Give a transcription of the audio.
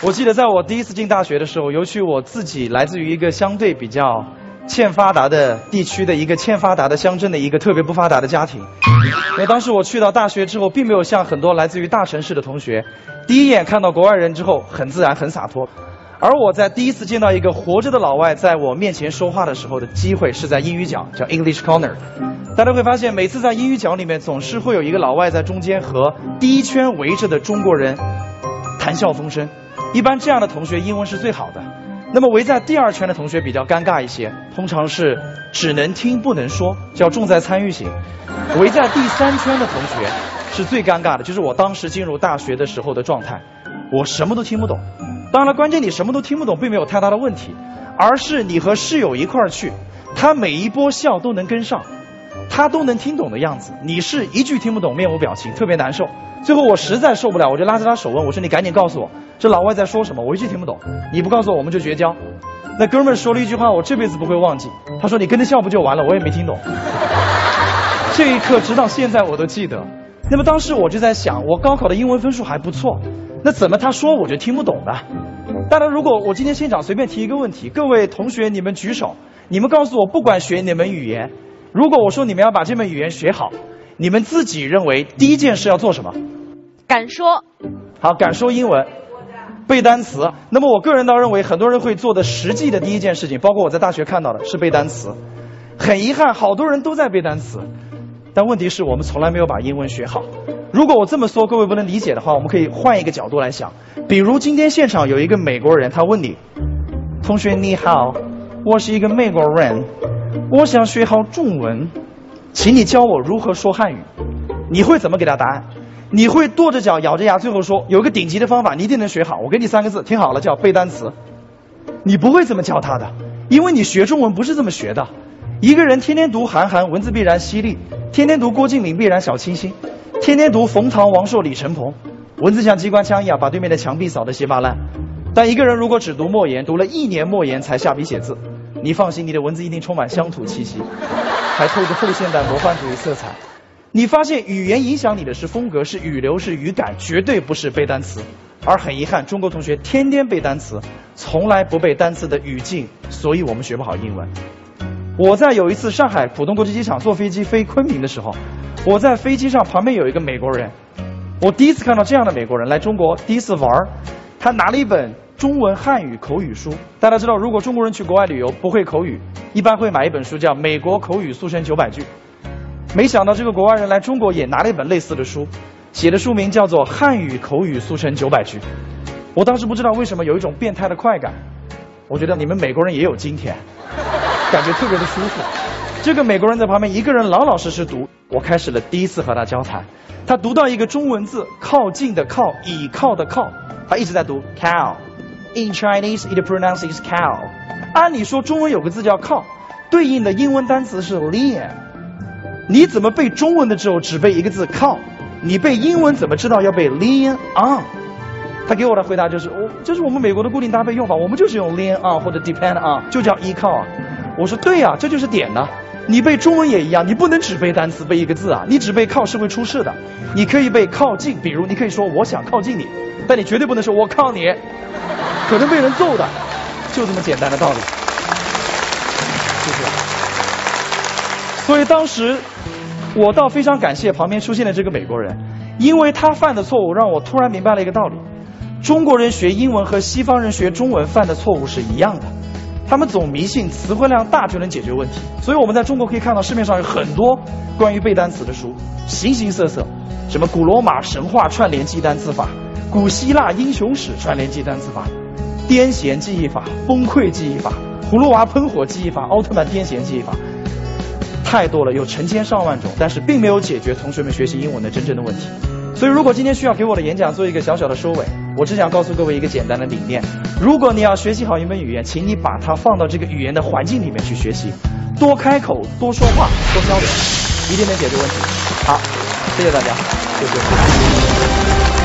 我记得在我第一次进大学的时候，尤其我自己来自于一个相对比较欠发达的地区的一个欠发达的乡镇的一个特别不发达的家庭。那当时我去到大学之后，并没有像很多来自于大城市的同学，第一眼看到国外人之后很自然很洒脱。而我在第一次见到一个活着的老外在我面前说话的时候的机会是在英语角，叫 English Corner。大家会发现，每次在英语角里面，总是会有一个老外在中间和第一圈围着的中国人谈笑风生。一般这样的同学英文是最好的。那么围在第二圈的同学比较尴尬一些，通常是只能听不能说，叫重在参与型。围在第三圈的同学是最尴尬的，就是我当时进入大学的时候的状态，我什么都听不懂。当然了，关键你什么都听不懂，并没有太大的问题，而是你和室友一块儿去，他每一波笑都能跟上，他都能听懂的样子，你是一句听不懂，面无表情，特别难受。最后我实在受不了，我就拉着他手问我说：“你赶紧告诉我。”这老外在说什么？我一句听不懂。你不告诉我，我们就绝交。那哥们儿说了一句话，我这辈子不会忘记。他说：“你跟着笑不就完了？”我也没听懂。这一刻，直到现在我都记得。那么当时我就在想，我高考的英文分数还不错，那怎么他说我就听不懂呢？当然，如果我今天现场随便提一个问题，各位同学你们举手，你们告诉我，不管学哪门语言，如果我说你们要把这门语言学好，你们自己认为第一件事要做什么？敢说。好，敢说英文。背单词，那么我个人倒认为，很多人会做的实际的第一件事情，包括我在大学看到的是背单词。很遗憾，好多人都在背单词，但问题是我们从来没有把英文学好。如果我这么说各位不能理解的话，我们可以换一个角度来想。比如今天现场有一个美国人，他问你：“同学你好，我是一个美国人，我想学好中文，请你教我如何说汉语。”你会怎么给他答案？你会跺着脚咬着牙，最后说有个顶级的方法，你一定能学好。我给你三个字，听好了，叫背单词。你不会这么教他的，因为你学中文不是这么学的。一个人天天读韩寒，文字必然犀利；天天读郭敬明，必然小清新；天天读冯唐、王朔、李承鹏，文字像机关枪一样把对面的墙壁扫得稀巴烂。但一个人如果只读莫言，读了一年莫言才下笔写字，你放心，你的文字一定充满乡土气息，还透着后现代魔幻主义色彩。你发现语言影响你的是风格，是语流，是语感，绝对不是背单词。而很遗憾，中国同学天天背单词，从来不背单词的语境，所以我们学不好英文。我在有一次上海浦东国际机场坐飞机飞昆明的时候，我在飞机上旁边有一个美国人，我第一次看到这样的美国人来中国第一次玩他拿了一本中文汉语口语书。大家知道，如果中国人去国外旅游不会口语，一般会买一本书叫《美国口语速成九百句》。没想到这个国外人来中国也拿了一本类似的书，写的书名叫做《汉语口语速成九百句》。我当时不知道为什么有一种变态的快感，我觉得你们美国人也有今天，感觉特别的舒服。这个美国人在旁边一个人老老实实读，我开始了第一次和他交谈。他读到一个中文字“靠近”的“靠”，倚靠的“靠”，他一直在读 “cow”。In Chinese, it pronounces cow。按理说中文有个字叫“靠”，对应的英文单词是 “lean”。你怎么背中文的时候只背一个字靠？你背英文怎么知道要背 lean on？他给我的回答就是：我这是我们美国的固定搭配用法，我们就是用 lean on 或者 depend on，就叫依靠啊。我说对呀，这就是点呢。你背中文也一样，你不能只背单词背一个字啊，你只背靠是会出事的。你可以背靠近，比如你可以说我想靠近你，但你绝对不能说我靠你，可能被人揍的，就这么简单的道理。谢谢。所以当时。我倒非常感谢旁边出现的这个美国人，因为他犯的错误让我突然明白了一个道理：中国人学英文和西方人学中文犯的错误是一样的，他们总迷信词汇量大就能解决问题。所以我们在中国可以看到市面上有很多关于背单词的书，形形色色，什么古罗马神话串联记单词法、古希腊英雄史串联记单词法、癫痫记忆法、崩溃记忆法、葫芦娃喷火记忆法、奥特曼癫痫记忆法。太多了，有成千上万种，但是并没有解决同学们学习英文的真正的问题。所以，如果今天需要给我的演讲做一个小小的收尾，我只想告诉各位一个简单的理念：如果你要学习好一门语言，请你把它放到这个语言的环境里面去学习，多开口，多说话，多交流，一定能解决问题。好，谢谢大家，谢谢。